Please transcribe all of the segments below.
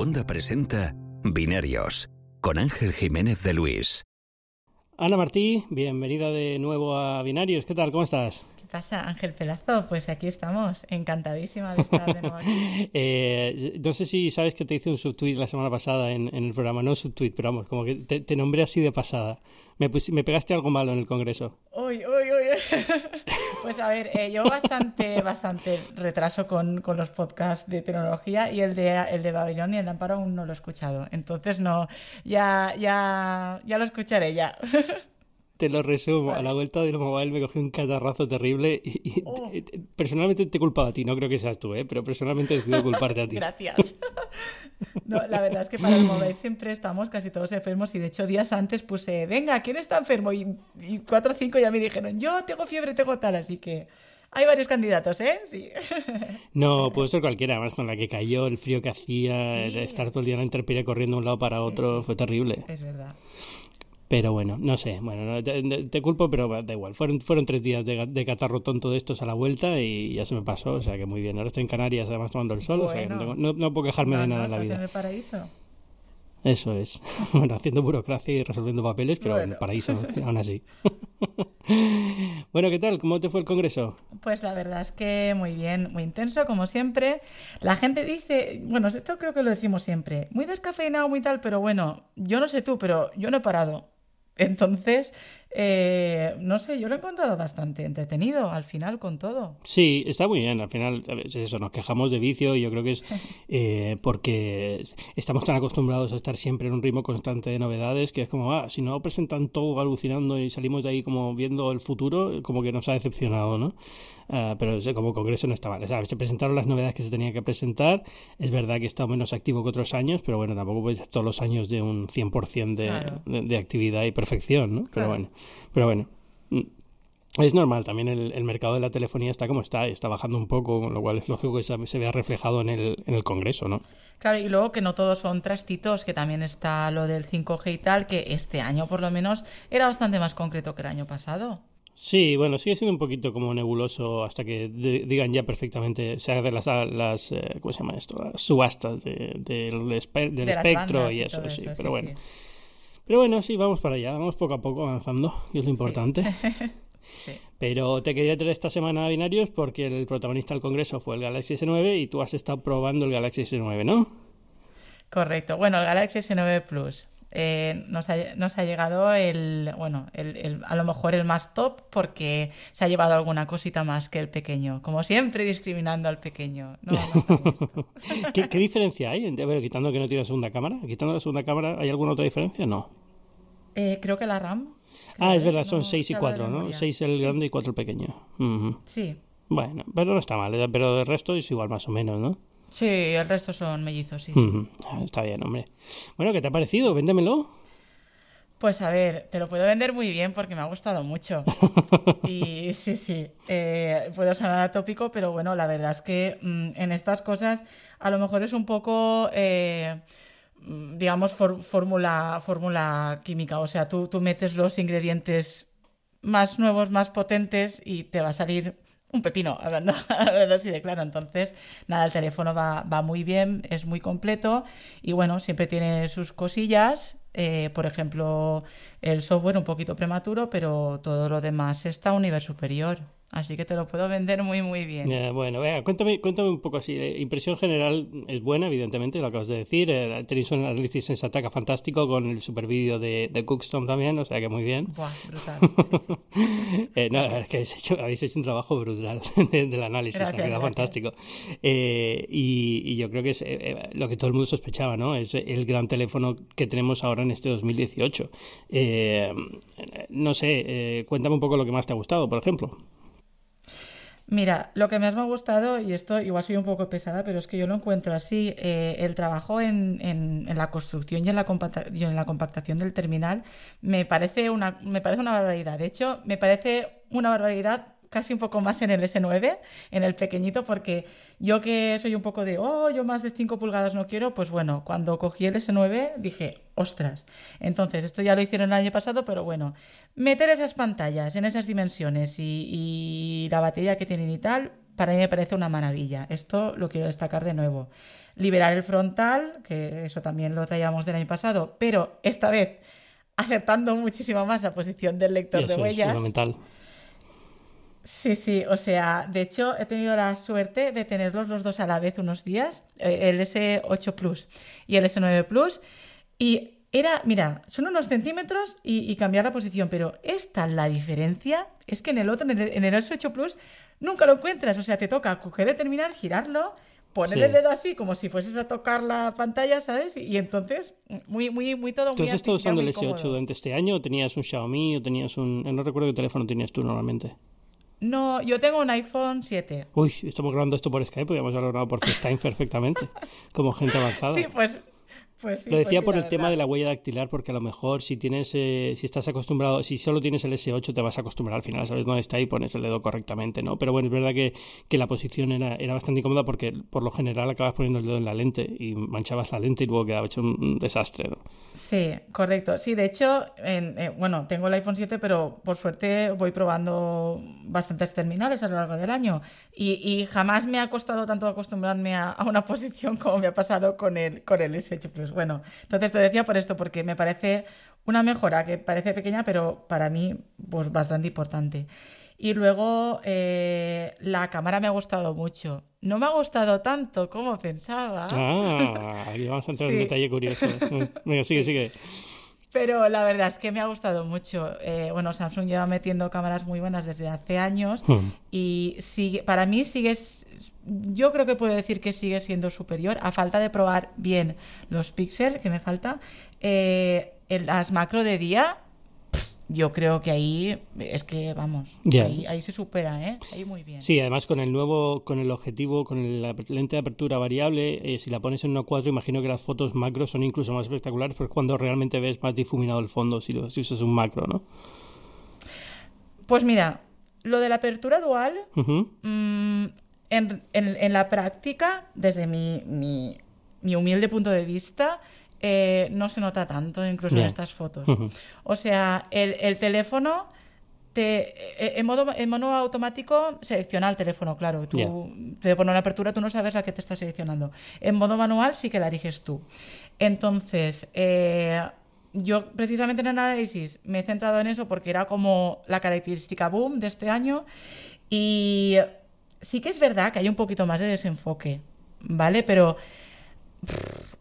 Segunda presenta Binarios con Ángel Jiménez de Luis. Ana Martí, bienvenida de nuevo a Binarios. ¿Qué tal? ¿Cómo estás? ¿Qué pasa, Ángel Pelazo? Pues aquí estamos, encantadísima de estar de nuevo aquí. eh, no sé si sabes que te hice un subtweet la semana pasada en, en el programa, no subtweet, pero vamos, como que te, te nombré así de pasada. Me, pus- me, pegaste algo malo en el Congreso. Uy, uy, uy. Pues a ver, eh, yo bastante, bastante retraso con, con los podcasts de tecnología y el de, el de Babilonia y el de Amparo aún no lo he escuchado. Entonces no, ya, ya, ya lo escucharé ya. Te lo resumo, a la vuelta del mobile me cogí un catarrazo terrible y, y Oh. te- te- personalmente te he culpado a ti, no creo que seas tú, ¿eh? pero personalmente decido culparte a ti. Gracias. No, la verdad es que para el móvil siempre estamos casi todos enfermos y de hecho días antes puse, venga, ¿quién está enfermo? Y, y cuatro o cinco ya me dijeron, yo tengo fiebre, tengo tal, así que hay varios candidatos, ¿eh? Sí. No, puede ser cualquiera, además con la que cayó, el frío que hacía, el Sí. estar todo el día en la intemperie corriendo de un lado para otro, sí. fue terrible. Es verdad. Pero bueno, no sé, bueno, no, te, te- culpo, pero da igual. Fueron, fueron tres días de, catarro tonto de estos a la vuelta y ya se me pasó, o sea que muy bien. Ahora estoy en Canarias, además tomando el sol, o sea que no, tengo- no- no puedo quejarme No, de nada en la vida. en el paraíso. Eso es. Bueno, haciendo burocracia y resolviendo papeles, pero Bueno. en el paraíso, aún así. bueno, ¿qué tal? ¿Cómo te fue el congreso? Pues la verdad es que muy bien, muy intenso, como siempre. La gente dice, bueno, esto creo que lo decimos siempre, muy descafeinado, muy tal, pero bueno, yo no sé tú, pero yo no he parado. Entonces, eh, no sé, yo lo he encontrado bastante entretenido al final con todo. Sí, está muy bien. Al final, veces eso, nos quejamos de vicio y yo creo que es eh, porque estamos tan acostumbrados a estar siempre en un ritmo constante de novedades que es como, ah, si no presentan todo alucinando y salimos de ahí como viendo el futuro, como que nos ha decepcionado, ¿no? Ah, pero como congreso no está mal. O sea, se presentaron las novedades que se tenían que presentar. Es verdad que está menos activo que otros años, pero bueno, tampoco puede ser todos los años de un 100% de, Claro. de, de actividad y perfección, ¿no? Pero Claro. bueno, pero bueno. Mm. Es normal, también el, el mercado de la telefonía está como está, y está bajando un poco, con lo cual es lógico que se, se vea reflejado en el, en el Congreso, ¿no? Claro, y luego que no todos son trastitos, que también está lo del 5G y tal, que este año por lo menos era bastante más concreto que el año pasado. Sí, bueno, sigue siendo un poquito como nebuloso hasta que de- digan ya perfectamente, se hagan las, las eh, ¿cómo se llama esto? Las subastas de- del, espe- del De las espectro y y eso, sí, pero sí, bueno. sí. Pero bueno, sí, vamos para allá, vamos poco a poco avanzando, y es lo importante. Sí. Pero te quería traer esta semana a binarios porque el protagonista del Congreso fue el Galaxy S9 y tú has estado probando el Galaxy S9, ¿no? Correcto. Bueno, el Galaxy S9 Plus. eh, nos, ha, nos ha llegado el, bueno, el, el- a lo mejor el más top porque se ha llevado alguna cosita más que el pequeño. Como siempre, discriminando al pequeño. No, no. ¿Qué, qué diferencia hay? A ver, quitando que no tiene segunda cámara, quitando la segunda cámara, ¿hay alguna otra diferencia? No. Eh, creo que la RAM. Ah, es verdad, son No, 6 y te hablo de 4, ¿no? memoria. 6 el Sí, grande y 4 el pequeño. Sí. Bueno, pero no está mal, ¿eh? pero el resto es igual más o menos, ¿no? Sí, el resto son mellizos, sí. Ah, Está bien, hombre. Bueno, ¿qué te ha parecido? Véndemelo. Pues a ver, te lo puedo vender muy bien porque me ha gustado mucho. Y sí, sí, eh, puedo sonar atópico, pero bueno, la verdad es que mm, en estas cosas a lo mejor es un poco, eh, digamos, fórmula, fórmula química. O sea, tú, tú metes los ingredientes más nuevos, más potentes y te va a salir un pepino, hablando, hablando así de claro. Entonces, nada, el teléfono va, va muy bien, es muy completo y bueno, siempre tiene sus cosillas. eh, por ejemplo, el software un poquito prematuro, pero todo lo demás está a un nivel superior. Así que te lo puedo vender muy, muy bien. Eh, bueno, venga, cuéntame, cuéntame un poco así. eh, impresión general es buena, evidentemente, lo acabas de decir. Eh, tenéis un análisis en Sataka fantástico con el super vídeo de, de Cookstone también, o sea que muy bien. Buah, brutal. Sí, sí. Eh, no, la verdad es que habéis hecho, habéis hecho un trabajo brutal de- del análisis, Gracias, ha quedado fantástico. Eh, y, y yo creo que es eh, lo que todo el mundo sospechaba, ¿no? Es el gran teléfono que tenemos ahora en este 2018. Eh, no sé, eh, cuéntame un poco lo que más te ha gustado, por ejemplo. Mira, lo que más me ha gustado, y esto igual soy un poco pesada, pero es que yo lo encuentro así, eh, el trabajo en, en- la construcción y en la, y en la compactación del terminal me parece una, me parece una barbaridad. De hecho, me parece una barbaridad casi un poco más en el S9, en el pequeñito, porque yo que soy un poco de, oh, yo más de 5 pulgadas no quiero, pues bueno, cuando cogí el S9 dije, ostras. Entonces, esto ya lo hicieron el año pasado, pero bueno, meter esas pantallas en esas dimensiones y, y la batería que tienen y tal, para mí me parece una maravilla. Esto lo quiero destacar de nuevo. Liberar el frontal, que eso también lo traíamos del año pasado, pero esta vez acertando muchísimo más la posición del lector de huellas. Es fundamental. Sí, sí, o sea, de hecho he tenido la suerte de tenerlos los dos a la vez unos días, eh, el S8 Plus y el S9 Plus, y era, mira, son unos centímetros y, cambiar la posición, pero esta la diferencia es que en el otro, en el, S8 Plus, nunca lo encuentras, o sea, te toca coger el terminal, girarlo, poner el dedo así como si fueses a tocar la pantalla, ¿sabes? Y, entonces, muy, muy, muy todo muy has estado usando el S8 durante este año o tenías un Xiaomi o tenías un... No recuerdo qué teléfono tenías tú normalmente. No, yo tengo un iPhone 7. Uy, estamos grabando esto por Skype, podríamos haberlo grabado por FaceTime perfectamente, como gente avanzada. Sí, pues pues lo decía por el tema de la huella dactilar, porque a lo mejor si tienes, eh, si estás acostumbrado, si solo tienes el S8 te vas a acostumbrar al final, sabes dónde está y pones el dedo correctamente, ¿no? Pero bueno, es verdad que, que la posición era, era bastante incómoda porque por lo general acabas poniendo el dedo en la lente y manchabas la lente y luego quedaba hecho un, desastre, ¿no? Sí, correcto. Sí, de hecho, eh, bueno, tengo el iPhone 7, pero por suerte voy probando bastantes terminales a lo largo del año y, y jamás me ha costado tanto acostumbrarme a, a, una posición como me ha pasado con el, con el S8 Plus. Pues bueno, entonces te decía por esto, porque me parece una mejora que parece pequeña, pero para mí pues bastante importante. Y luego eh, la cámara me ha gustado mucho. No me ha gustado tanto como pensaba. Ah, aquí vamos a entrar en un detalle curioso. Venga, sigue, sigue. Pero la verdad es que me ha gustado mucho. Eh, bueno, Samsung lleva metiendo cámaras muy buenas desde hace años hmm. y sigue, para mí sigue yo creo que puedo decir que sigue siendo superior, a falta de probar bien los píxeles, que me falta. Eh, en las macro de día, yo creo que ahí es que, vamos, ahí, se supera, ¿eh? Ahí muy bien. Sí, además con el nuevo, con el objetivo, con la lente de apertura variable, eh, si la pones en 1.4, imagino que las fotos macro son incluso más espectaculares, porque cuando realmente ves más difuminado el fondo si, lo, si usas un macro, ¿no? Pues mira, lo de la apertura dual, en, en, la práctica, desde mi, mi, mi, humilde punto de vista, eh, no se nota tanto, incluso en estas fotos. O sea, el, el teléfono te, eh, en, modo, en modo automático selecciona el teléfono, claro. Tú te pone una apertura, tú no sabes la que te está seleccionando. En modo manual sí que la eliges tú. Entonces, eh, yo precisamente en el análisis me he centrado en eso porque era como la característica boom de este año y sí que es verdad que hay un poquito más de desenfoque, ¿vale? Pero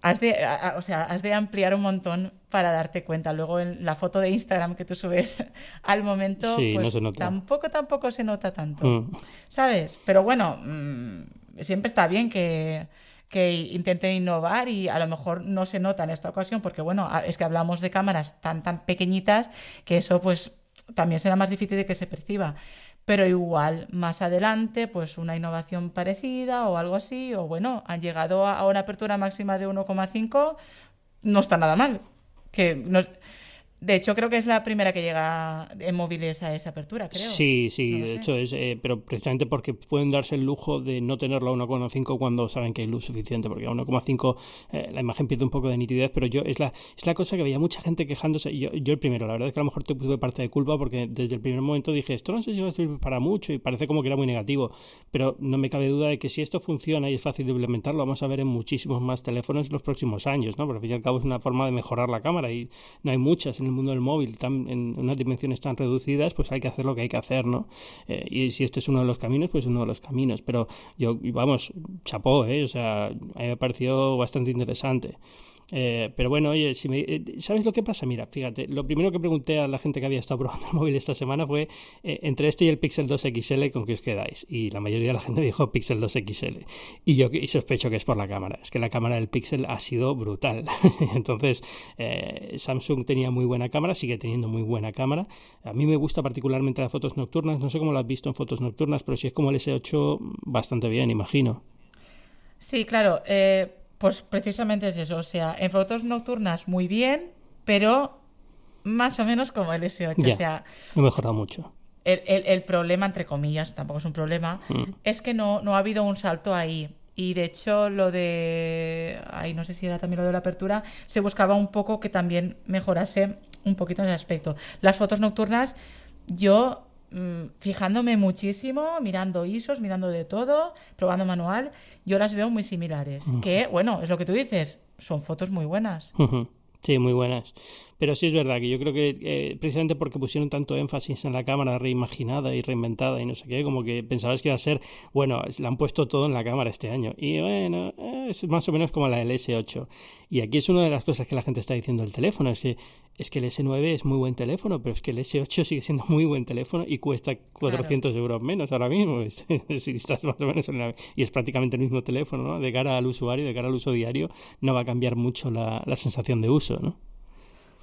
has de, o sea, has de ampliar un montón para darte cuenta. Luego en la foto de Instagram que tú subes al momento, pues tampoco tampoco se nota tanto, mm. ¿sabes? Pero bueno, mm, siempre está bien que que intenten innovar y a lo mejor no se nota en esta ocasión porque bueno, es que hablamos de cámaras tan tan pequeñitas que eso pues también será más difícil de que se perciba pero igual más adelante, pues una innovación parecida o algo así, o bueno, han llegado a una apertura máxima de 1,5, no está nada mal. Que no, de hecho, creo que es la primera que llega en móviles a esa apertura, creo. Sí, sí, de hecho es, eh, pero precisamente porque pueden darse el lujo de no tenerlo a 1,5 cuando saben que hay luz suficiente, porque a 1,5 eh, la imagen pierde un poco de nitidez, pero yo es la, es la cosa que veía mucha gente quejándose, yo, yo el primero, la verdad es que a lo mejor te tuve parte de culpa porque desde el primer momento dije, esto no sé si va a servir para mucho y parece como que era muy negativo, pero no me cabe duda de que si esto funciona y es fácil de implementarlo, vamos a ver en muchísimos más teléfonos en los próximos años, ¿no? Porque al fin y al cabo es una forma de mejorar la cámara y no hay muchas en el mundo del móvil tan, en unas dimensiones tan reducidas, pues hay que hacer lo que hay que hacer, ¿no? Eh, y si este es uno de los caminos, pues uno de los caminos. Pero yo, vamos, chapó, ¿eh? O sea, a mí me pareció bastante interesante. Eh, pero bueno, oye, si me, eh, ¿sabes lo que pasa? Mira, fíjate, lo primero que pregunté a la gente que había estado probando el móvil esta semana fue eh, entre este y el Pixel 2 XL, ¿con qué os quedáis? Y la mayoría de la gente dijo Pixel 2 XL. Y yo sospecho que es por la cámara. Es que la cámara del Pixel ha sido brutal. Entonces, Samsung tenía muy buena cámara, sigue teniendo muy buena cámara. A mí me gusta particularmente las fotos nocturnas. No sé cómo lo has visto en fotos nocturnas, pero si es como el S8, bastante bien, imagino. Sí, claro. Eh, pues precisamente es eso, o sea, en fotos nocturnas muy bien, pero más o menos como el S8. o sea, ha mejorado mucho. El, problema, entre comillas, tampoco es un problema, mm. es que no, no ha habido un salto ahí. Y de hecho, lo de. Ay, no sé si era también lo de la apertura. Se buscaba un poco que también mejorase un poquito en ese aspecto. Las fotos nocturnas, yo mm, fijándome muchísimo, mirando ISOs, mirando de todo, probando manual, yo las veo muy similares. Que, bueno, es lo que tú dices, son fotos muy buenas. Sí, muy buenas. Pero sí es verdad que yo creo que eh, precisamente porque pusieron tanto énfasis en la cámara reimaginada y reinventada y no sé qué, como que pensabas que iba a ser, bueno, le han puesto todo en la cámara este año. Y bueno, es más o menos como la del S8. Y aquí es una de las cosas que la gente está diciendo del teléfono, es que es que el S9 es muy buen teléfono, pero es que el S8 sigue siendo muy buen teléfono y cuesta 400 euros menos ahora mismo. si estás más o menos y es prácticamente el mismo teléfono, ¿no? De cara al usuario, de cara al uso diario, no va a cambiar mucho la, la sensación de uso, ¿no?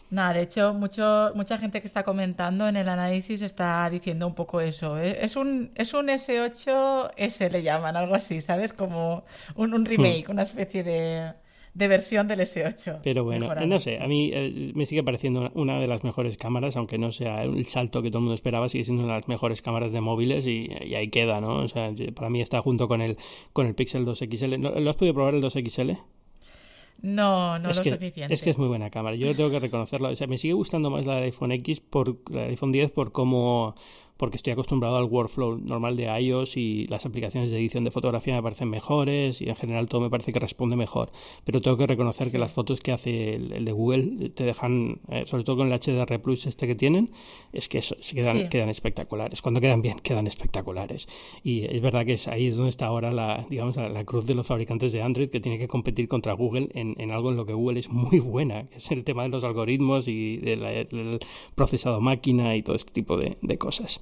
Nada, de hecho, mucho, mucha gente que está comentando en el análisis está diciendo un poco eso. ¿eh? Es un, es un S8S, le llaman, algo así, ¿sabes? Como un, un remake, una especie de, de, versión del S8. Pero bueno, no sé, a mí eh, me sigue pareciendo una de las mejores cámaras, aunque no sea el salto que todo el mundo esperaba, sigue siendo una de las mejores cámaras de móviles y, ahí queda, ¿no? O sea, para mí está junto con el, con el Pixel 2 XL. ¿Lo has podido probar el 2 XL? No, no es lo que, suficiente. Es que es muy buena cámara. Yo tengo que reconocerlo. O sea, me sigue gustando más la del iPhone X por la del iPhone 10 por cómo porque estoy acostumbrado al workflow normal de iOS y las aplicaciones de edición de fotografía me parecen mejores y en general todo me parece que responde mejor. Pero tengo que reconocer que las fotos que hace el, de Google te dejan, eh, sobre todo con el HDR Plus este que tienen, es que eso, quedan, quedan espectaculares. Cuando quedan bien, quedan espectaculares. Y es verdad que es ahí es donde está ahora la, digamos, la, cruz de los fabricantes de Android que tiene que competir contra Google en, en, algo en lo que Google es muy buena, que es el tema de los algoritmos y del procesado máquina y todo este tipo de, de cosas.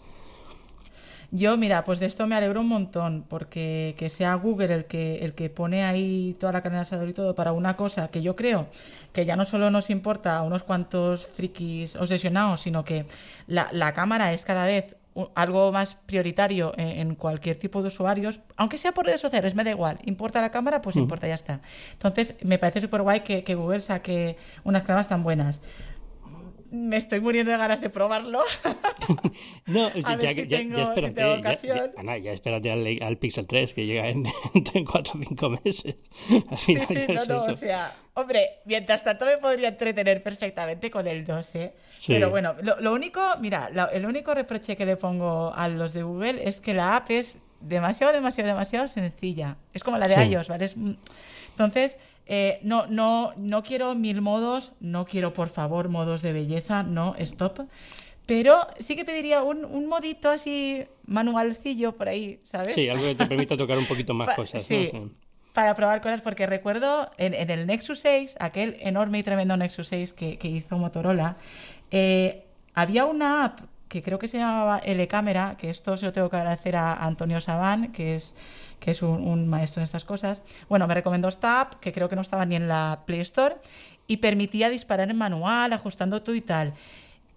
Yo, mira, pues de esto me alegro un montón, porque que sea Google el que, el que pone ahí toda la carne de asador y todo para una cosa que yo creo que ya no solo nos importa a unos cuantos frikis obsesionados, sino que la, la cámara es cada vez algo más prioritario en, cualquier tipo de usuarios, aunque sea por redes sociales, me da igual. Importa la cámara, pues mm. importa, ya está. Entonces, me parece súper guay que, que Google saque unas cámaras tan buenas me estoy muriendo de ganas de probarlo. no, ya, espérate, ya, espérate al, Pixel 3 que llega en, en 4 o 5 meses. sí, sí, no, no, o sea, hombre, mientras tanto me podría entretener perfectamente con el 2, ¿eh? Pero bueno, lo, único, mira, el único reproche que le pongo a los de Google es que la app es demasiado, demasiado, demasiado sencilla. Es como la de iOS, ¿vale? entonces eh, no, no, no quiero mil modos, no quiero por favor modos de belleza, no, stop. Pero sí que pediría un, un modito así manualcillo por ahí, ¿sabes? Sí, algo que te permita tocar un poquito más cosas. Sí, para probar cosas, porque recuerdo en, el Nexus 6, aquel enorme y tremendo Nexus 6 que, hizo Motorola, eh, había una app que creo que se llamaba L-Cámara, que esto se lo tengo que agradecer a Antonio Sabán, que es que es un, maestro en estas cosas. Bueno, me recomendó esta que creo que no estaba ni en la Play Store, y permitía disparar en manual, ajustando todo y tal.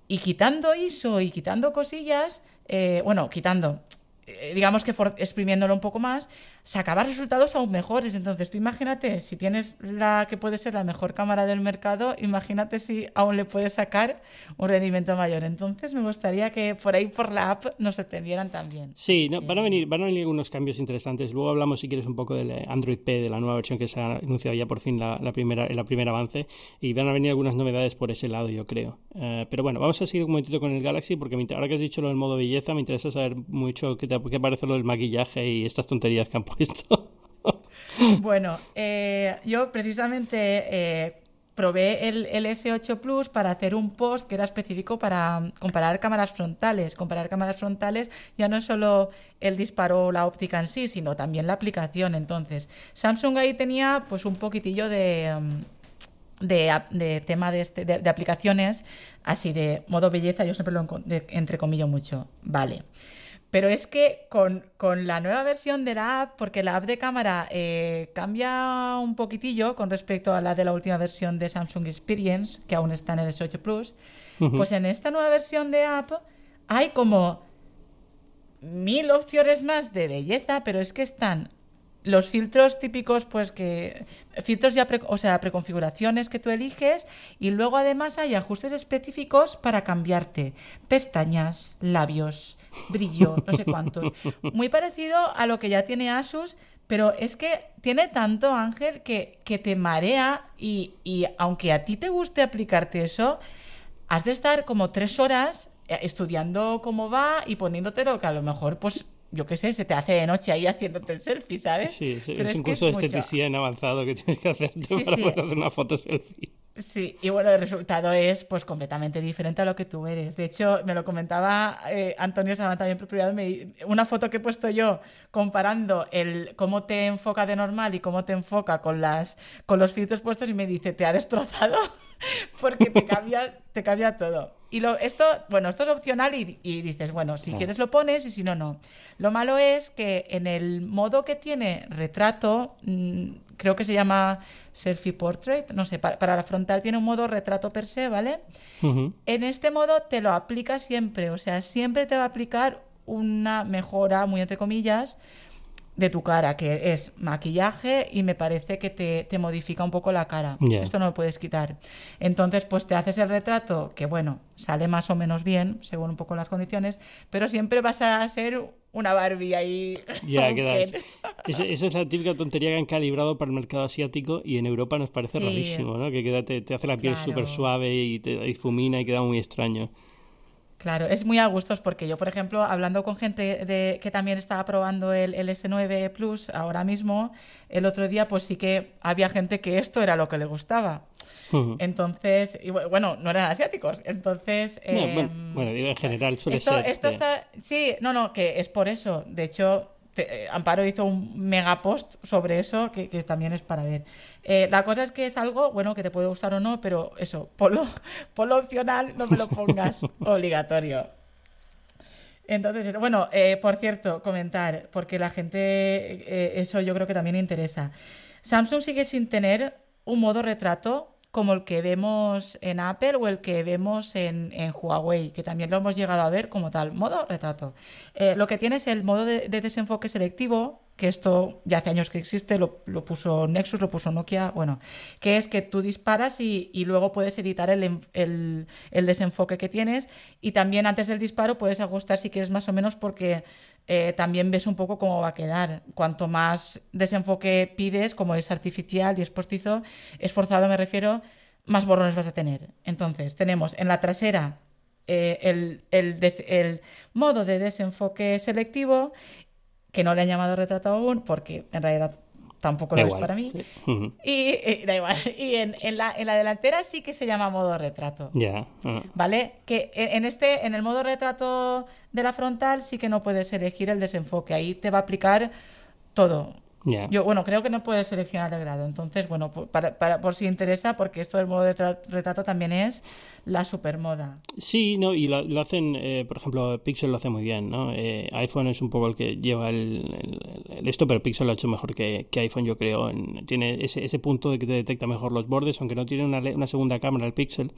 Y quitando ISO y quitando cosillas, eh, bueno, quitando, eh, digamos que exprimiéndolo un poco más, sacaba resultados aún mejores. Entonces, tú imagínate, si tienes la que puede ser la mejor cámara del mercado, imagínate si aún le puedes sacar un rendimiento mayor. Entonces, me gustaría que por ahí, por la app, nos sorprendieran también. Sí, van, a venir, van a venir algunos cambios interesantes. Luego hablamos, si quieres, un poco del Android P, de la nueva versión que se ha anunciado ya por fin la, primera, el primer avance. Y van a venir algunas novedades por ese lado, yo creo. Eh, pero bueno, vamos a seguir un momentito con el Galaxy, porque ahora que has dicho lo del modo belleza, me interesa saber mucho qué, te, qué parece lo del maquillaje y estas tonterías que han bueno, eh, yo precisamente eh, probé el, S8 Plus para hacer un post que era específico para comparar cámaras frontales. Comparar cámaras frontales ya no es solo el disparo o la óptica en sí, sino también la aplicación. Entonces, Samsung ahí tenía pues un poquitillo de... Mm, de, tema de, este, de, aplicaciones así de modo belleza, yo siempre lo entre comillas mucho. Vale. Pero es que con, la nueva versión de la app, porque la app de cámara eh, cambia un poquitillo con respecto a la de la última versión de Samsung Experience, que aún está en el S8 Plus, pues en esta nueva versión de app hay como mil opciones más de belleza, pero es que están los filtros típicos, pues que filtros ya, o sea, preconfiguraciones que tú eliges y luego además hay ajustes específicos para cambiarte. Pestañas, labios, brillo, no sé cuántos. Muy parecido a lo que ya tiene Asus, pero es que tiene tanto, Ángel, que, que te marea y, y, aunque a ti te guste aplicarte eso, has de estar como tres horas eh, estudiando cómo va y poniéndotelo que a lo mejor, pues, yo qué sé, se te hace de noche ahí haciéndote el selfie, ¿sabes? Sí, sí Pero es un curso de es mucho. esteticien avanzado que tienes que hacerte Sí, para sí. poder hacer una foto selfie. Sí, y bueno, el resultado es pues completamente diferente a lo que tú eres. De hecho, me lo comentaba eh, Antonio Sabán también por una foto que he puesto yo comparando el cómo te enfoca de normal y cómo te enfoca con las con los filtros puestos y me dice, te ha destrozado porque te cambia, te cambia todo. Y lo, esto, bueno, esto es opcional y, y dices, bueno, si quieres lo pones y si no, no. Lo malo es que en el modo que tiene retrato, mm, creo que se llama selfie portrait, no sé, para, para la frontal tiene un modo retrato per se, ¿vale? En este modo te lo aplica siempre, o sea, siempre te va a aplicar una mejora, muy entre comillas, de tu cara, que es maquillaje y me parece que te, te modifica un poco la cara. Esto no lo puedes quitar. Entonces, pues te haces el retrato, que bueno, sale más o menos bien, según un poco las condiciones, pero siempre vas a ser una Barbie ahí. Ya. Ken. Esa, esa es la típica tontería que han calibrado para el mercado asiático y en Europa nos parece Sí. rarísimo, ¿no? Que queda, te, te hace la piel Claro. súper suave y te difumina y queda muy extraño. Claro, es muy a gustos porque yo, por ejemplo, hablando con gente de, que también estaba probando el, el S9 Plus ahora mismo, el otro día pues sí que había gente que esto era lo que le gustaba. Entonces, y bueno, no eran asiáticos. Entonces, No, bueno, em, bueno, digo, en general suele esto, ser. esto está. Sí, no, no, que es por eso. De hecho, te- eh, Amparo hizo un mega post sobre eso que, que también es para ver. Eh, la cosa es que es algo, bueno, que te puede gustar o no, pero eso, ponlo, ponlo opcional, no me lo pongas obligatorio. Entonces, bueno, eh, por cierto, comentar, porque la gente, eh, eso yo creo que también interesa. Samsung sigue sin tener un modo retrato como el que vemos en Apple o el que vemos en, Huawei, que también lo hemos llegado a ver como tal, modo retrato. Eh, lo que tiene es el modo de, de desenfoque selectivo, que esto ya hace años que existe, lo, lo puso Nexus, lo puso Nokia, bueno, que es que tú disparas y, luego puedes editar el- el desenfoque que tienes y también antes del disparo puedes ajustar si quieres más o menos porque eh, también ves un poco cómo va a quedar. Cuanto más desenfoque pides, como es artificial y es postizo, esforzado me refiero, más borrones vas a tener. Entonces, tenemos en la trasera eh, el, el modo de desenfoque selectivo, que no le han llamado retrato aún, porque en realidad tampoco da lo es igual, para mí. sí. Y, eh, da igual. Y en, en la, en la delantera sí que se llama modo retrato. Ya. ah. ¿Vale? Que en este, en el modo retrato de la frontal sí que no puedes elegir el desenfoque. Ahí te va a aplicar todo. Yo, bueno, creo que no puedes seleccionar el grado. Entonces, bueno, por, para, para- por si interesa, porque esto del modo de tra- retrato también es la supermoda. Sí, no, y lo, lo hacen, eh, por ejemplo, Pixel lo hace muy bien, ¿no? Eh, iPhone es un poco el que lleva el, el- el esto, pero Pixel lo ha hecho mejor que, que iPhone, yo creo. En- tiene ese, ese punto de que te detecta mejor los bordes, aunque no tiene una, una segunda cámara el Pixel,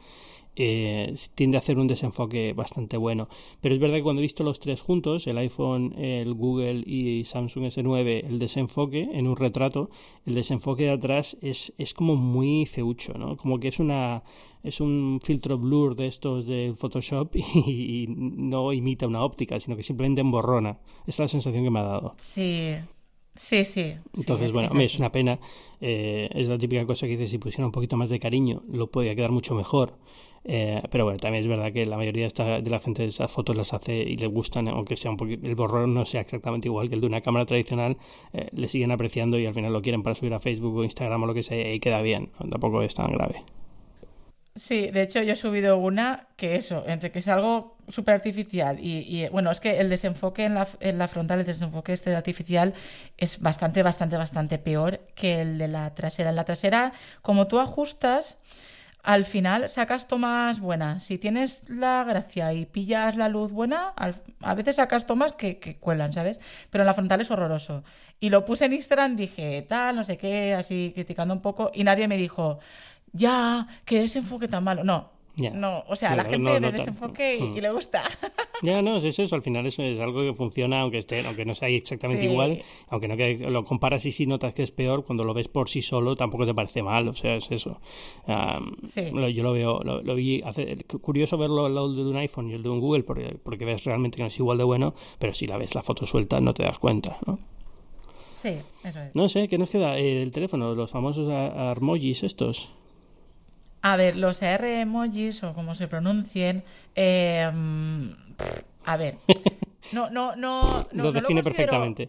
eh, tiende a hacer un desenfoque bastante bueno. Pero es verdad que cuando he visto los tres juntos, el iPhone, el Google y Samsung S9, el desenfoque en un retrato, el desenfoque de atrás es, es como muy feucho, ¿no? Como que es una es un filtro blur de estos de Photoshop y, y no imita una óptica, sino que simplemente emborrona. Esa es la sensación que me ha dado. Sí, sí, sí. sí, Entonces, es- bueno, es una pena. eh, es la típica cosa que dices, si pusiera un poquito más de cariño, lo podría quedar mucho mejor. Eh, pero bueno, también es verdad que la mayoría de, esta- de la gente esas fotos las hace y le gustan, aunque sea un poquito, el borrón no sea exactamente igual que el de una cámara tradicional, eh, le siguen apreciando y al final lo quieren para subir a Facebook o Instagram o lo que sea y queda bien. Tampoco es tan grave. Sí, de hecho yo he subido una que eso, entre que es algo súper artificial y, y, bueno, es que el desenfoque en la, en la frontal, el desenfoque este artificial es bastante, bastante, bastante peor que el de la trasera. En la trasera, como tú ajustas, al final sacas tomas buenas. Si tienes la gracia y pillas la luz buena, a veces sacas tomas que, que cuelan, ¿sabes? Pero en la frontal es horroroso. Y lo puse en Instagram, dije, tal, no sé qué, así criticando un poco, y nadie me dijo, ya, qué desenfoque tan malo. No, No, o sea, No, la no, gente no ve tan- desenfoque y, Mm. y le gusta. Ya, no, es eso, al final eso es algo que funciona, aunque esté, aunque no sea exactamente Sí. igual, aunque no quede- lo comparas y sí notas que es peor, cuando lo ves por sí solo tampoco te parece mal, o sea, es eso. Sí. lo- yo lo veo, lo, lo vi, hace, curioso verlo al lado de un iPhone y el de un Google, porque, porque ves realmente que no es igual de bueno, pero si la ves la foto suelta no te das cuenta, ¿no? Sí, eso es. No sé, ¿qué nos queda? Eh, el teléfono, los famosos a- armojis estos. A ver, los AR emojis o como se pronuncien, eh, a ver, no, no, no, no lo define considero- perfectamente.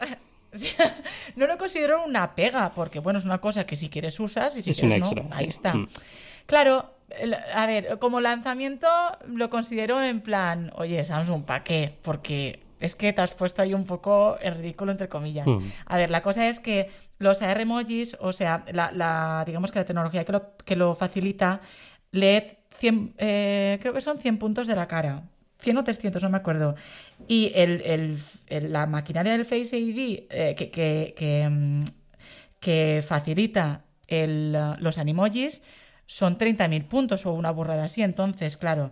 no lo considero una pega, porque bueno, es una cosa que si quieres usas y si Es quieres extra. no, ahí está. Mm. Claro, a ver, como lanzamiento lo considero en plan, oye, Samsung, ¿para qué? Porque es que te has puesto ahí un poco el ridículo, entre comillas. Mm. A ver, la cosa es que los AR emojis, o sea, la, digamos que la tecnología que lo, que lo facilita, lee 100, eh, creo que son 100 puntos de la cara. 100 o 300, no me acuerdo. Y el, el- la maquinaria del Face ID eh, que, que- que, mm, facilita los animojis son 30.000 puntos o una burrada así. Entonces, claro,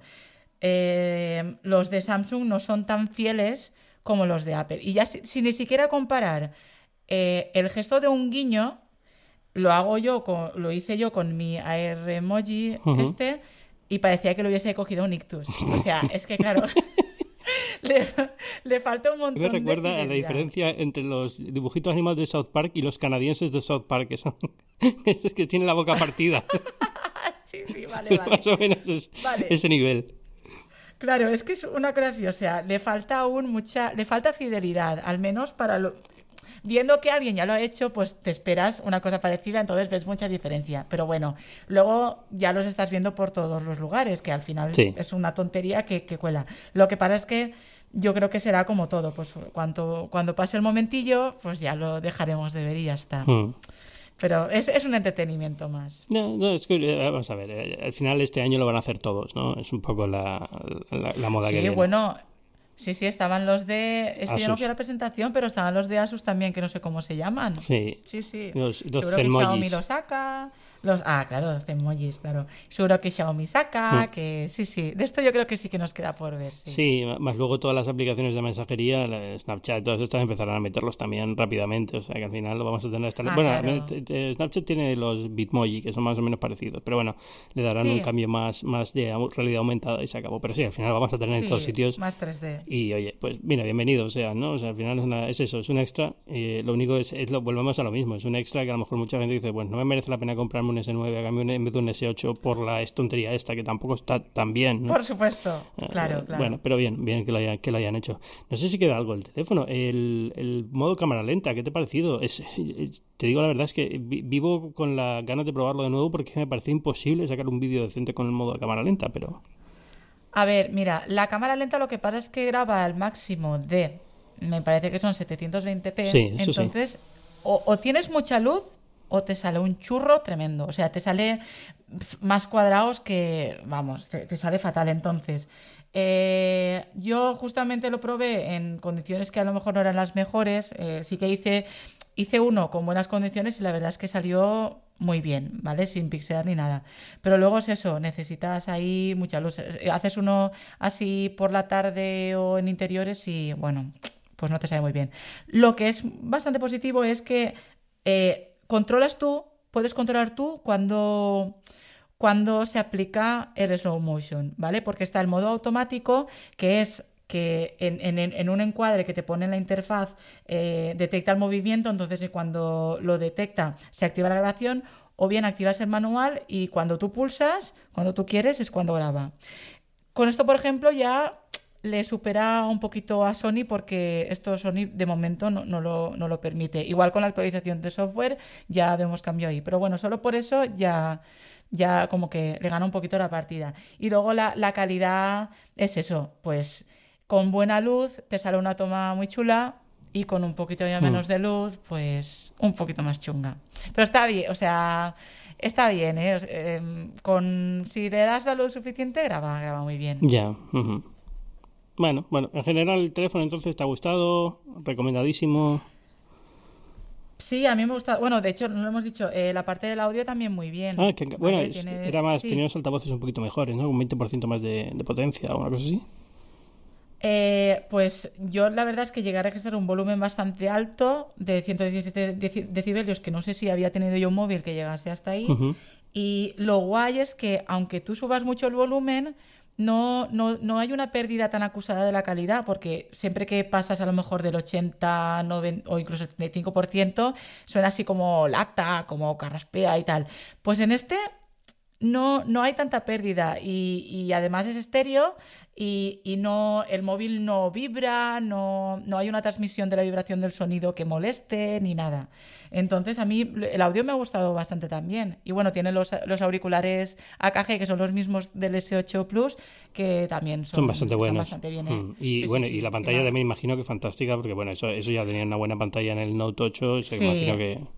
eh, los de Samsung no son tan fieles como los de Apple. Y ya si, si ni siquiera comparar eh, el gesto de un guiño, lo hago yo, con- lo hice yo con mi AR emoji este y parecía que lo hubiese cogido un ictus. O sea, es que claro, le, le falta un montón Me de recuerda a la diferencia entre los dibujitos animados de South Park y los canadienses de South Park, que son esos que tienen la boca partida. Sí, sí, vale, vale. Más o menos es Vale. ese nivel. Claro, es que es una cosa así, o sea, le falta aún mucha, le falta fidelidad, al menos para lo... Viendo que alguien ya lo ha hecho, pues te esperas una cosa parecida, entonces ves mucha diferencia. Pero bueno, luego ya los estás viendo por todos los lugares, que al final Sí. es una tontería que, que cuela. Lo que pasa es que yo creo que será como todo, pues cuando, cuando pase el momentillo, pues ya lo dejaremos de ver y ya está. Mm. Pero es, es un entretenimiento más. No, no, es que, eh, vamos a ver, eh, al final este año lo van a hacer todos, ¿no? Es un poco la, la, la moda que Sí, viene. bueno, sí, sí, estaban los de... Es que yo no Asus. fui a la presentación, pero estaban los de Asus también, que no sé cómo se llaman. Sí. Sí, sí. Los- los Seguro que. Xiaomi lo saca. Los... Ah, claro, los Zenmojis, claro. Seguro que Xiaomi saca, que sí, sí. De esto yo creo que sí que nos queda por ver, sí. Mm. Sí, más luego todas las aplicaciones de mensajería, Snapchat, todas estas empezarán a meterlos también rápidamente, o sea que al final lo vamos a tener hasta... Ah, bueno, claro. t- t- Snapchat tiene los Bitmoji, que son más o menos parecidos, pero bueno, le darán Sí. un cambio más, más de realidad aumentada y se acabó. Pero sí, al final vamos a tener en todos sitios Más 3D. y oye, pues mira, bienvenido, sea, ¿no? O sea, al final es, una- es eso, es un extra. eh, lo único es, es lo, volvemos a lo mismo, es un extra que a lo mejor mucha gente dice, pues no me merece la pena comprarme un S9 a cambio en vez de un S8 por la estontería esta, que tampoco está tan bien, ¿no? Por supuesto, Eh, claro, eh, claro. Bueno, pero bien, bien que lo, haya- que lo hayan hecho. No sé si queda algo el teléfono. El, el modo cámara lenta, ¿qué te ha parecido? Es, es- te digo la verdad, es que vi- vivo con las ganas de probarlo de nuevo porque me parece imposible sacar un vídeo decente con el modo de cámara lenta, pero... A ver, mira, la cámara lenta lo que pasa es que graba al máximo de, me parece que son 720p. Sí, eso sí. entonces, o, o tienes mucha luz o te sale un churro tremendo. O sea, te sale más cuadrados que, vamos, te, sale fatal. Entonces, eh, yo justamente lo probé en condiciones que a lo mejor no eran las mejores. eh, sí que hice, hice uno con buenas condiciones y la verdad es que salió muy bien, ¿vale? Sin pixelar ni nada. Pero luego es eso, necesitas ahí mucha luz. Eh, Haces uno así por la tarde o en interiores y, bueno, pues no te sale muy bien. Lo que es bastante positivo es que controlas tú, puedes controlar tú cuando cuando se aplica el slow motion, ¿vale? Porque está el modo automático, que es que en, un encuadre que te pone en la interfaz eh, detecta el movimiento, entonces eh, cuando lo detecta se activa la grabación, o bien activas el manual y cuando tú pulsas, cuando tú quieres, es cuando graba. Con esto, por ejemplo, ya le supera un poquito a Sony porque esto Sony de momento no, no lo, no lo permite. Igual con la actualización de software ya vemos cambio ahí. Pero bueno, solo por eso ya, ya como que le gana un poquito la partida. Y luego la, la calidad es eso, pues con buena luz te sale una toma muy chula y con un poquito ya menos de luz, pues un poquito más chunga. Pero está bien, o sea, está bien, ¿eh? Em, con, si le das la luz suficiente, graba, graba muy bien. Ya. ujú. Bueno, bueno, en general el teléfono entonces te ha gustado, recomendadísimo. Sí, a mí me gusta. Bueno, de hecho, no lo hemos dicho, eh, la parte del audio también muy bien. Ah, que, bueno, es- Tiene- era más, sí. tenía unos altavoces un poquito mejores, ¿no? Un 20% más de, de potencia o una cosa así. Eh, pues yo la verdad es que llegué a registrar un volumen bastante alto de 117 deci- decibelios, que no sé si había tenido yo un móvil que llegase hasta ahí. Y lo guay es que aunque tú subas mucho el volumen, no, no, no hay una pérdida tan acusada de la calidad, porque siempre que pasas a lo mejor del 80, 90 o incluso 75%, suena así como lata, como carraspea y tal. Pues en este no, no hay tanta pérdida y, y además es estéreo y, y, no, el móvil no vibra, no, no, hay una transmisión de la vibración del sonido que moleste ni nada. Entonces a mí el audio me ha gustado bastante también. Y bueno, tiene los, los auriculares AKG que son los mismos del S8 Plus que también son, son bastante buenos. Bastante bien, ¿eh? mm. Y sí, bueno, sí, y la pantalla también imagino que fantástica porque bueno, eso, eso ya tenía una buena pantalla en el Note 8, se imagino que...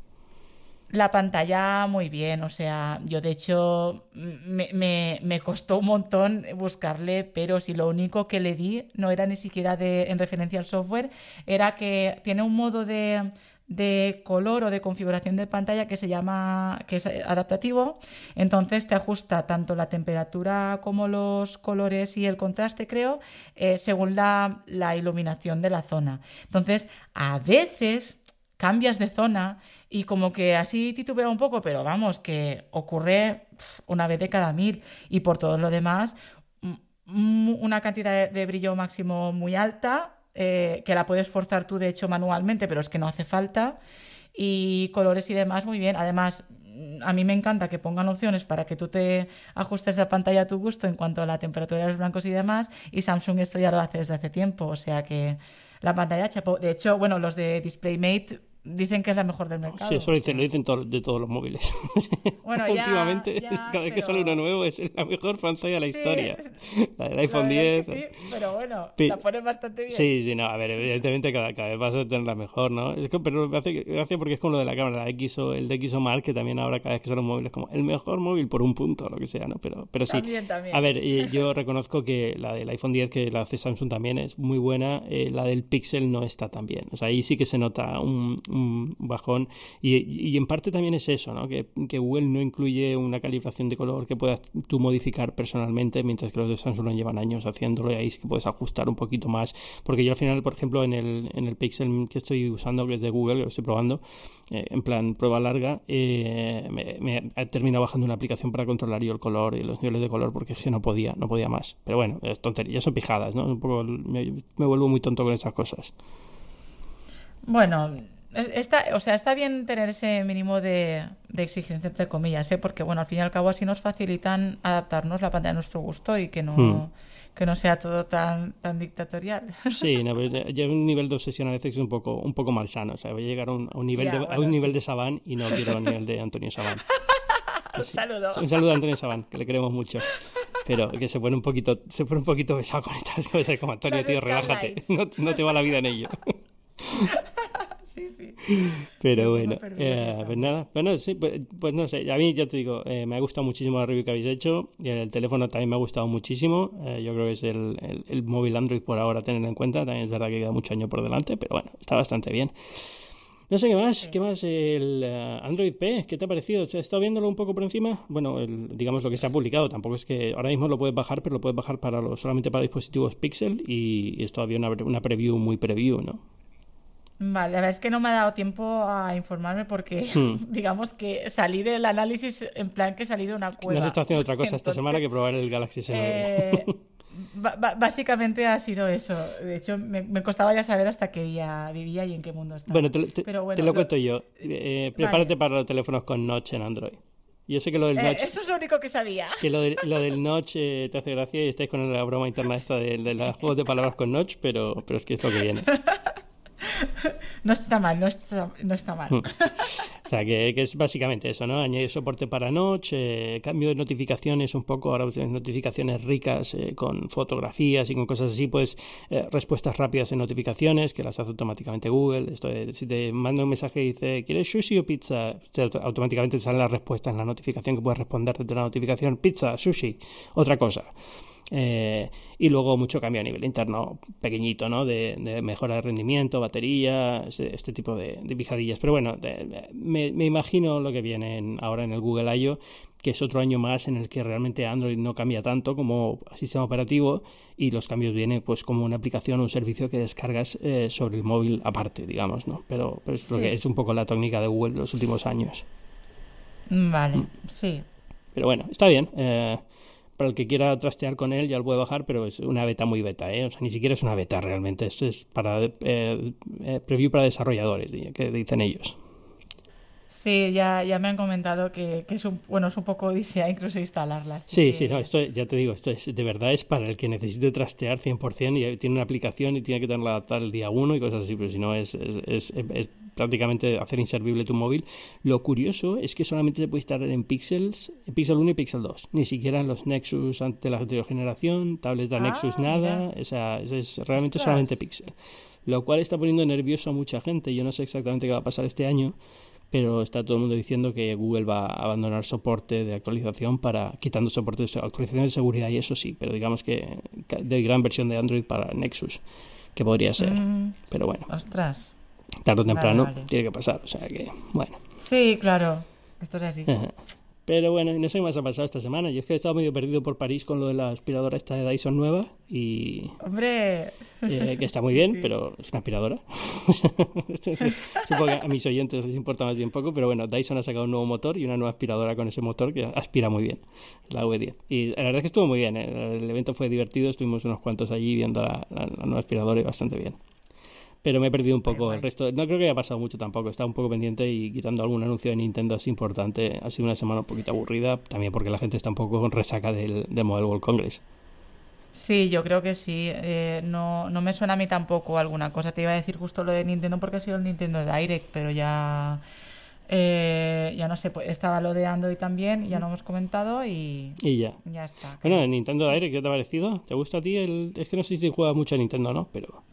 La pantalla muy bien, o sea, yo de hecho me, me, me, costó un montón buscarle, pero si lo único que le di no era ni siquiera de, en referencia al software, era que tiene un modo de, de color o de configuración de pantalla que se llama, que es adaptativo, entonces te ajusta tanto la temperatura como los colores y el contraste, creo, eh, según la, la iluminación de la zona. Entonces, a veces cambias de zona y como que así titubea un poco, pero vamos, que ocurre una vez de cada mil y por todo lo demás una cantidad de brillo máximo muy alta, eh, que la puedes forzar tú de hecho manualmente, pero es que no hace falta, y colores y demás muy bien. Además, a mí me encanta que pongan opciones para que tú te ajustes la pantalla a tu gusto en cuanto a la temperatura de los blancos y demás, y Samsung esto ya lo hace desde hace tiempo, o sea que la pantalla. De hecho, bueno, los de DisplayMate dicen que es la mejor del mercado. Sí, eso lo dicen, lo dicen todo, de todos los móviles. Bueno, ya, Últimamente, ya, cada vez que sale uno nuevo es la mejor pantalla de la Sí, historia. La del la iPhone verdad 10. que sí, pero bueno, la ponen bastante bien. Sí, sí, no, a ver, evidentemente cada, cada vez vas a tener la mejor, ¿no? Es que, pero me hace gracia porque es como lo de la cámara, la X o el de XO Mark, que también ahora cada vez que sale un móvil es como el mejor móvil por un punto, lo que sea, ¿no? Pero, pero sí. También, también. A ver, yo reconozco que la del iPhone 10, que la hace Samsung también, es muy buena. eh, la del Pixel no está tan bien. O sea, ahí sí que se nota un, un bajón. Y, en parte también es eso, ¿no? Que, Google no incluye una calibración de color que puedas tú modificar personalmente, mientras que los de Samsung llevan años haciéndolo y ahí sí que puedes ajustar un poquito más. Porque yo al final, por ejemplo, en el, en el Pixel que estoy usando, que es de Google, que lo estoy probando, eh, en plan prueba larga, eh, me, me he terminado bajando una aplicación para controlar yo el color y los niveles de color porque es que no podía, no podía más. Pero bueno, es tontería, son pijadas, ¿no? Un me, me vuelvo muy tonto con estas cosas. Bueno, está, o sea, está bien tener ese mínimo de, de exigencia, entre comillas, ¿eh? porque bueno, al fin y al cabo así nos facilitan adaptarnos la pantalla a nuestro gusto y que no, Hmm. que no sea todo tan, tan dictatorial. Sí, no, ya un nivel de obsesión a veces es un poco, un poco malsano. O sea, voy a llegar a un, a un nivel, Ya, de, a bueno, un nivel sí. de Sabán y no quiero el nivel de Antonio Sabán. Un saludo. Un saludo a Antonio Sabán, que le queremos mucho. Pero que se pone un poquito, se pone un poquito pesado con estas cosas, como Antonio, tío, relájate. No, no te va la vida en ello. Sí, sí. Pero bueno, eh, pues nada, bueno, sí, pues, pues no sé, a mí ya te digo, eh, me ha gustado muchísimo la review que habéis hecho, y el teléfono también me ha gustado muchísimo, eh, yo creo que es el, el- el móvil Android por ahora a tener en cuenta, también es verdad que queda mucho año por delante, pero bueno, está bastante bien. No sé qué más, qué más, el eh, Android P, ¿qué te ha parecido? ¿Has estado viéndolo un poco por encima? Bueno, el- digamos lo que se ha publicado, tampoco es que ahora mismo lo puedes bajar, pero lo puedes bajar para los, solamente para dispositivos Pixel, y, y es todavía una, una preview muy preview, ¿no? Vale, la verdad es que no me ha dado tiempo a informarme porque Hmm. digamos que salí del análisis en plan que salí de una No cueva. has estado haciendo otra cosa esta semana que probar el Galaxy S9. Eh, básicamente ha sido eso. De hecho, me, me costaba ya saber hasta qué día vivía y en qué mundo estaba. Bueno, te, te- Pero bueno, te lo lo- cuento yo. Eh, prepárate para los teléfonos con Notch en Android. Yo sé que lo del Eh, Notch, eso es lo único que sabía. que lo, de- lo del Notch eh, te hace gracia y estáis con la broma interna esta de, de los juegos de palabras con Notch, pero, pero es que es lo que viene. No está mal, no está, no está mal. Hmm. O sea, que, que es básicamente eso, ¿no? Añadir soporte para Notch, eh, cambio de notificaciones un poco, ahora tienes notificaciones ricas eh, con fotografías y con cosas así, pues eh, respuestas rápidas en notificaciones que las hace automáticamente Google. Esto de, si te manda un mensaje y dice, ¿quieres sushi o pizza? Te auto- automáticamente te sale la respuesta en la notificación que puedes responder desde la notificación, pizza, sushi, otra cosa. Eh, y luego mucho cambio a nivel interno, pequeñito, ¿no? De, de mejora de rendimiento, batería, este, este tipo de, de pijadillas. Pero bueno, de- me, me imagino lo que viene en- ahora en el Google I.O., que es otro año más en el que realmente Android no cambia tanto como sistema operativo y los cambios vienen pues como una aplicación o un servicio que descargas eh, sobre el móvil aparte, digamos, ¿no? Pero, pero es, Sí. que es un poco la técnica de Google los últimos años. Vale, sí. Pero bueno, está bien. eh, para el que quiera trastear con él ya lo puede bajar, pero es una beta muy beta, ¿eh? O sea, ni siquiera es una beta realmente. Esto es para eh, eh, preview para desarrolladores, que dicen ellos. Sí, ya, ya me han comentado que, que es un bueno es un poco odisea incluso instalarlas. Sí, sí, no, esto ya te digo, esto es de verdad es para el que necesite trastear 100% y tiene una aplicación y tiene que tenerla adaptada el día 1 y cosas así, pero si no es, es, es, prácticamente hacer inservible tu móvil. Lo curioso es que solamente se puede instalar en Pixels, Pixel 1 y Pixel 2, ni siquiera en los Nexus de la anterior generación, tableta Ah, Nexus nada, o sea, es, es realmente Ostras. solamente Pixel. Lo cual está poniendo nervioso a mucha gente. Yo no sé exactamente qué va a pasar este año, pero está todo el mundo diciendo que Google va a abandonar soporte de actualización para quitando soporte de actualización de seguridad y eso sí, pero digamos que que de gran versión de Android para Nexus, que podría ser. Mm, Pero bueno, ostras. Tarde o temprano vale. tiene que pasar, o sea que bueno. Sí, claro. Esto es así. Pero bueno, no sé qué más ha pasado esta semana. Yo es que he estado medio perdido por París con lo de la aspiradora esta de Dyson nueva y Hombre, eh, que está muy Sí, bien, sí. pero es una aspiradora. Supongo que a mis oyentes les importa más bien poco, pero bueno, Dyson ha sacado un nuevo motor y una nueva aspiradora con ese motor que aspira muy bien, la V10. Y la verdad es que estuvo muy bien, ¿eh? el evento fue divertido, estuvimos unos cuantos allí viendo la, la- la nueva aspiradora y bastante bien. Pero me he perdido un poco el resto. No creo que haya pasado mucho tampoco. Estaba un poco pendiente y quitando algún anuncio de Nintendo así importante. Ha sido una semana un poquito aburrida. También porque la gente está un poco con resaca del, del Mobile World Congress. sí, yo creo que sí. Eh, no, no me suena a mí tampoco alguna cosa. Te iba a decir justo lo de Nintendo porque ha sido el Nintendo Direct, pero ya. eh, ya no sé, pues estaba lo de Android también, ya lo hemos comentado y Y ya. ya está. Bueno, el Nintendo Direct, ¿qué te ha parecido? ¿Te gusta a ti? El... Es que no sé si juegas mucho a Nintendo, ¿no? Pero.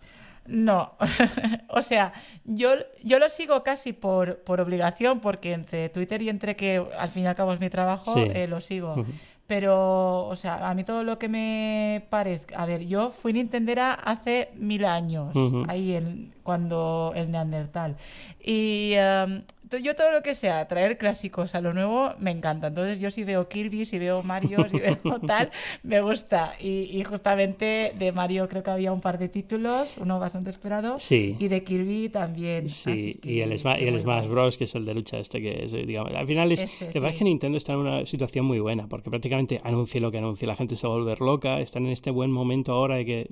No, o sea, yo, yo lo sigo casi por, por obligación, porque entre Twitter y entre que al fin y al cabo es mi trabajo, Sí. eh, lo sigo. Pero, o sea, a mí todo lo que me parezca. A ver, yo fui Nintendera hace mil años, ahí en, cuando el Neandertal. Y em, yo todo lo que sea traer clásicos a lo nuevo me encanta. Entonces, yo si veo Kirby, si veo Mario, si veo tal, me gusta. Y, y justamente de Mario creo que había un par de títulos, uno bastante esperado. Sí. Y de Kirby también. así Sí, que- y el, Sma- y el Smash. Bros, que es el de lucha este, que es, digamos, al final es, Este, es sí. que Nintendo está en una situación muy buena, porque prácticamente anuncie lo que anuncie, la gente se va a volver loca, están en este buen momento ahora de que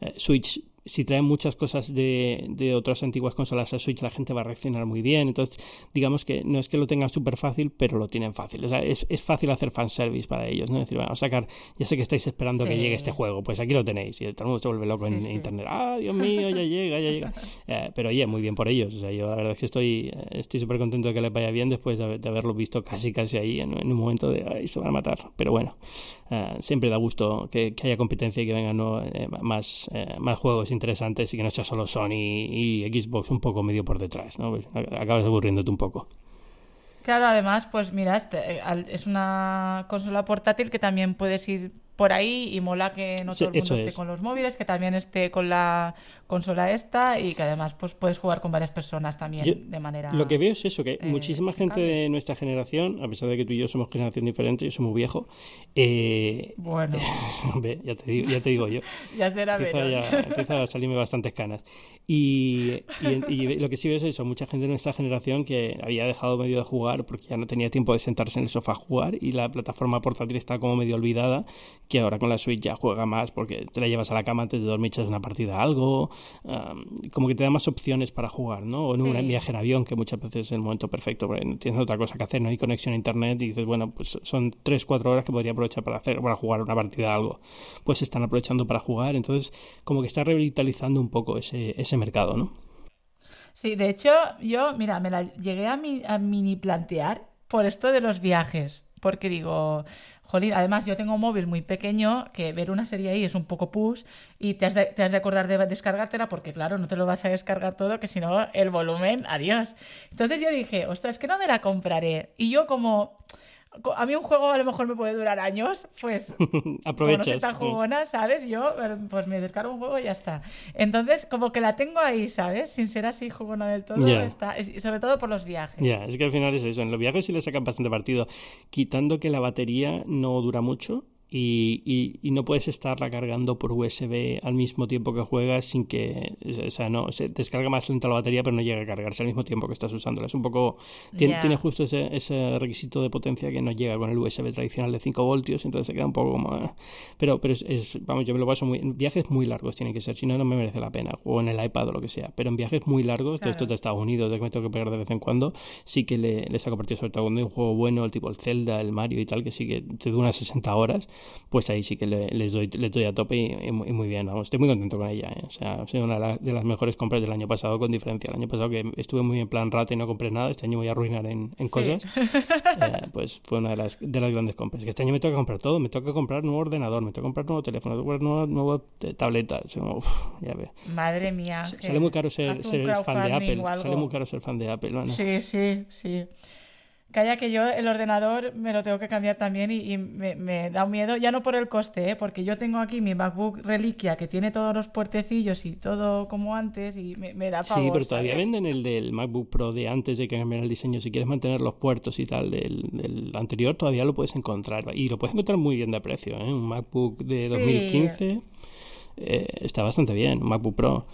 eh, Switch, si trae muchas cosas de, de otras antiguas consolas a Switch, la gente va a reaccionar muy bien, entonces digamos que no es que lo tengan súper fácil, pero lo tienen fácil, o sea, es, es fácil hacer fanservice para ellos, ¿no? Es decir, vamos a sacar, ya sé que estáis esperando que llegue este juego, pues aquí lo tenéis, y todo el mundo se vuelve loco en, Sí, internet, ah, Dios mío, ya llega, ya llega. Eh, pero oye, muy bien por ellos. O sea, yo la verdad es que estoy eh, estoy súper contento de que les vaya bien después de, de haberlo visto casi casi ahí en, en un momento de ay, se van a matar. Pero bueno, eh, siempre da gusto que, que haya competencia y que vengan ¿no? eh, más, más juegos interesantes y que no sea solo Sony y Xbox un poco medio por detrás. ¿no? Pues, acabas aburriéndote un poco. Claro, además, pues mira, este, eh, es una consola portátil que también puedes ir por ahí y mola que no Sí, todo el mundo esté es. con los móviles, que también esté con la consola esta y que además pues puedes jugar con varias personas también Yo- de manera... Lo que veo es eso, que eh, muchísima gente de nuestra generación, a pesar de que tú y yo somos generación diferente, yo soy muy viejo, eh, Bueno, ya, te digo, ya te digo yo, ya será empieza, menos. ya- empieza a salirme bastantes canas. Y, y- y lo que sí veo es eso, mucha gente de nuestra generación que había dejado medio de jugar porque ya no tenía tiempo de sentarse en el sofá a jugar y la plataforma portátil está como medio olvidada, que ahora con la Switch ya juega más porque te la llevas a la cama antes de dormir, echas una partida a algo, como que te da más opciones para jugar, ¿no? O en un viaje en avión, que muchas veces es el momento perfecto, porque no tienes otra cosa que hacer, no hay conexión a internet y dices, bueno, pues son 3-4 horas que podría aprovechar para hacer, para jugar una partida a algo. Pues están aprovechando para jugar, entonces como que está revitalizando un poco ese, ese mercado, ¿no? Sí, de hecho, yo, mira, me la llegué a, mi- a mini plantear por esto de los viajes, porque digo, jolín, además yo tengo un móvil muy pequeño que ver una serie ahí es un poco push y te has de, de acordar de descargártela porque claro, no te lo vas a descargar todo, que si no, el volumen, adiós. Entonces yo dije, ostras, que no me la compraré. Y yo como... A mí un juego a lo mejor me puede durar años, pues como no Aprovechas. tan jugona, ¿sabes? Yo eh, pues me descargo un juego y ya está. Entonces, como que la tengo ahí, ¿sabes? Sin ser así jugona del todo, Ya. está. es- y sobre todo por los viajes. Ya, es que al final es eso. En los viajes sí le sacan bastante partido. Quitando que la batería no dura mucho. Y, y, no puedes estarla cargando por USB al mismo tiempo que juegas sin que, o sea, no, se descarga más lenta la batería pero no llega a cargarse al mismo tiempo que estás usándola. Es un poco, tiene, tiene justo ese, ese, requisito de potencia que no llega con el USB tradicional de 5 voltios, entonces se queda un poco como... Pero, pero es, vamos, yo me lo paso muy... En viajes muy largos tiene que ser, si no, no me merece la pena, o en el iPad o lo que sea, pero en viajes muy largos, de estos de Estados Unidos, de que me tengo que pegar de vez en cuando, sí que le, le saco partido, sobre todo cuando hay un juego bueno, el tipo el Zelda, el Mario y tal, que sí que te dura unas 60 horas, pues ahí sí que les, doy, les doy a tope y, muy bien, vamos, estoy muy contento con ella, ¿eh? o sea, ha sido una de las mejores compras del año pasado con diferencia. El año pasado que estuve muy en plan rata y no compré nada, este año voy a arruinar en, cosas, eh, pues fue una de las, de las grandes compras. Que este año me toca comprar todo, me toca comprar nuevo ordenador, me toca comprar nuevo teléfono, me toca comprar nueva, nueva tableta, ya ve. Madre mía. Sale muy caro ser, fan de Apple, sale muy caro ser fan de Apple. Sí, sí, sí. Calla que yo el ordenador me lo tengo que cambiar también y, me, da un miedo, ya no por el coste, ¿eh? porque yo tengo aquí mi MacBook Reliquia que tiene todos los puertecillos y todo como antes y me, da pavor, Sí, pero todavía venden el del MacBook Pro de antes de que cambiara el diseño. Si quieres mantener los puertos y tal del, anterior, todavía lo puedes encontrar y lo puedes encontrar muy bien de precio. ¿eh? Un MacBook de 2015 eh, está bastante bien, un MacBook Pro.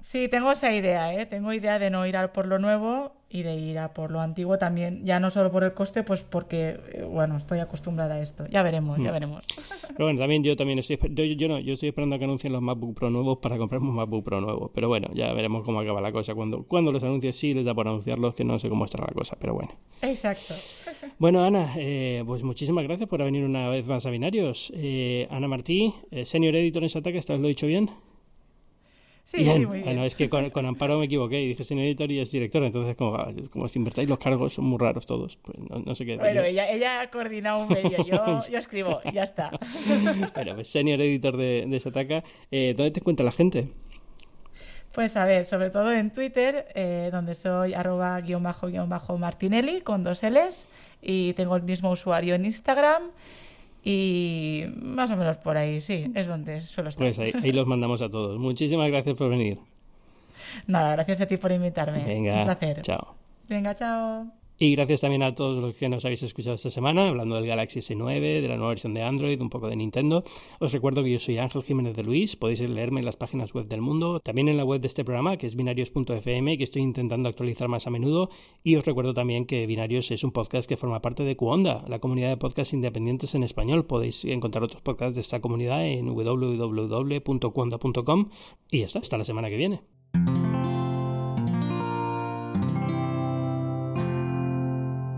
Sí, tengo esa idea, ¿eh? Tengo idea de no ir a por lo nuevo y de ir a por lo antiguo también, ya no solo por el coste, pues porque, eh, bueno, estoy acostumbrada a esto. Ya veremos, ya mm. veremos. Pero bueno, también yo también estoy, yo, yo, no, yo estoy esperando a que anuncien los MacBook Pro nuevos para comprarme un MacBook Pro nuevo. Pero bueno, ya veremos cómo acaba la cosa. Cuando, cuando los anuncios sí les da por anunciarlos, que no sé cómo estará la cosa, pero bueno. Exacto. Bueno, Ana, eh, pues muchísimas gracias por venir una vez más a Binarios. Eh, Ana Martí, senior editor en Sataka, ¿esta vez lo dicho bien? Sí, sí, muy bien. Bueno, es que con, Amparo me equivoqué y dije sin editor y es director, entonces como, ah, como si invertáis los cargos son muy raros todos, pues no, sé qué. Bueno, ella, ella ha coordinado un medio, yo, yo escribo, ya está. bueno, pues senior editor de, de Sataka, eh, ¿dónde te encuentra la gente? Pues a ver, sobre todo en Twitter, eh, donde soy arroba guion bajo guion bajo Martinelli con dos L's y tengo el mismo usuario en Instagram y más o menos por ahí, sí, es donde suelo estar. Pues ahí, los mandamos a todos. Muchísimas gracias por venir. Nada, gracias a ti por invitarme. Venga, Un placer. Chao. Venga, chao. Y gracias también a todos los que nos habéis escuchado esta semana, hablando del Galaxy S9, de la nueva versión de Android, un poco de Nintendo. Os recuerdo que yo soy Ángel Jiménez de Luis, podéis leerme en las páginas web del mundo, también en la web de este programa, que es binarios.fm, que estoy intentando actualizar más a menudo. Y os recuerdo también que Binarios es un podcast que forma parte de Cuonda, la comunidad de podcasts independientes en español. Podéis encontrar otros podcasts de esta comunidad en www.cuonda.com. Y ya está, hasta la semana que viene.